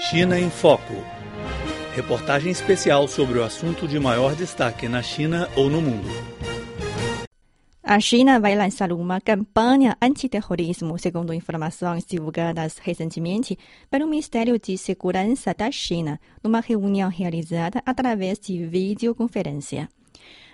China em Foco. Reportagem especial sobre o assunto de maior destaque na China ou no mundo. A China vai lançar uma campanha antiterrorismo, segundo informações divulgadas recentemente pelo Ministério de Segurança da China, numa reunião realizada através de videoconferência.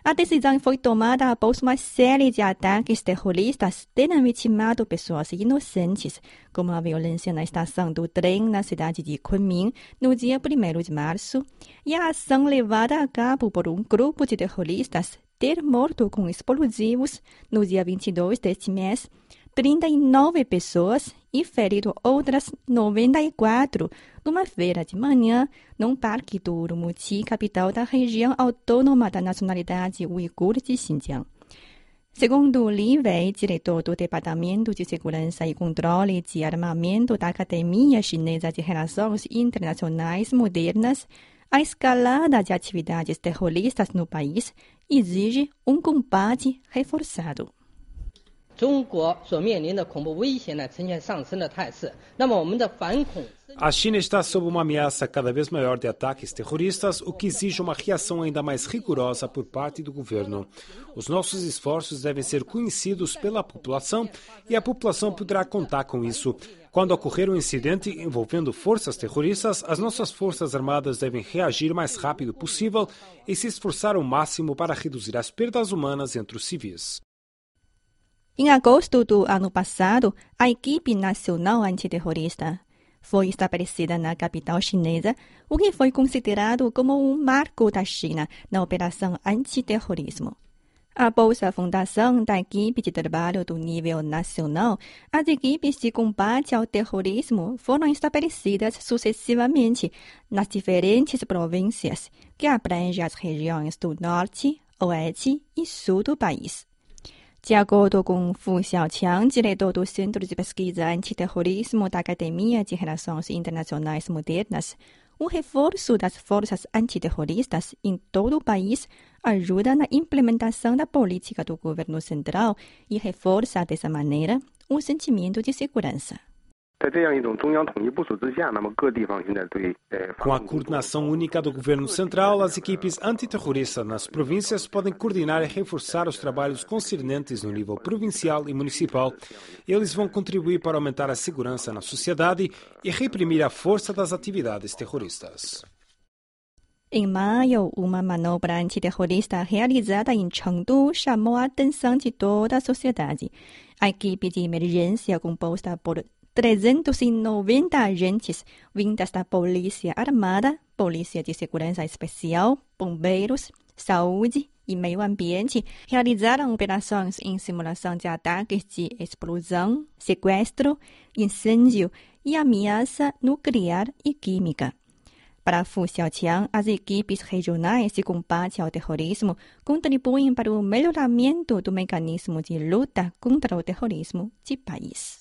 A decisão foi tomada após uma série de ataques terroristas terem vitimado pessoas inocentes, como a violência na estação do trem na cidade de Kunming no dia 1 de março, e a ação levada a cabo por um grupo de terroristas ter morto com explosivos no dia 22 deste mês 39 pessoas ferido outras 94 numa feira de manhã num parque do Urumqi, capital da região autônoma da nacionalidade uigur de Xinjiang. Segundo Li Wei, diretor do Departamento de Segurança e Controle de Armamento da Academia Chinesa de Relações Internacionais Modernas, a escalada de atividades terroristas no país exige um combate reforçado. A China está sob uma ameaça cada vez maior de ataques terroristas, o que exige uma reação ainda mais rigorosa por parte do governo. Os nossos esforços devem ser conhecidos pela população e a população poderá contar com isso. Quando ocorrer um incidente envolvendo forças terroristas, as nossas forças armadas devem reagir mais rápido possível e se esforçar ao máximo para reduzir as perdas humanas entre os civis. Em agosto do ano passado, a equipe nacional antiterrorista foi estabelecida na capital chinesa, o que foi considerado como um marco da China na operação antiterrorismo. Após a fundação da equipe de trabalho do nível nacional, as equipes de combate ao terrorismo foram estabelecidas sucessivamente nas diferentes províncias, que abrangem as regiões do norte, oeste e sul do país. De acordo com Fu Xiaoqiang, diretor do Centro de Pesquisa Antiterrorismo da Academia de Relações Internacionais Modernas, o reforço das forças antiterroristas em todo o país ajuda na implementação da política do governo central e reforça, dessa maneira, o sentimento de segurança. Com a coordenação única do governo central, as equipes antiterroristas nas províncias podem coordenar e reforçar os trabalhos concernentes no nível provincial e municipal. Eles vão contribuir para aumentar a segurança na sociedade e reprimir a força das atividades terroristas. Em maio, uma manobra antiterrorista realizada em Chengdu chamou a atenção de toda a sociedade. A equipe de emergência, composta por 390 agentes vindas da Polícia Armada, Polícia de Segurança Especial, Bombeiros, Saúde e Meio Ambiente realizaram operações em simulação de ataques de explosão, sequestro, incêndio e ameaça nuclear e química. Para Fu Xiaoqiang, as equipes regionais de combate ao terrorismo contribuem para o melhoramento do mecanismo de luta contra o terrorismo de país.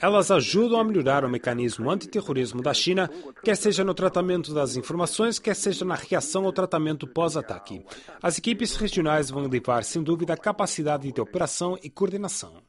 Elas ajudam a melhorar o mecanismo antiterrorismo da China, quer seja no tratamento das informações, quer seja na reação ao tratamento pós-ataque. As equipes regionais vão levar, sem dúvida, a capacidade de operação e coordenação.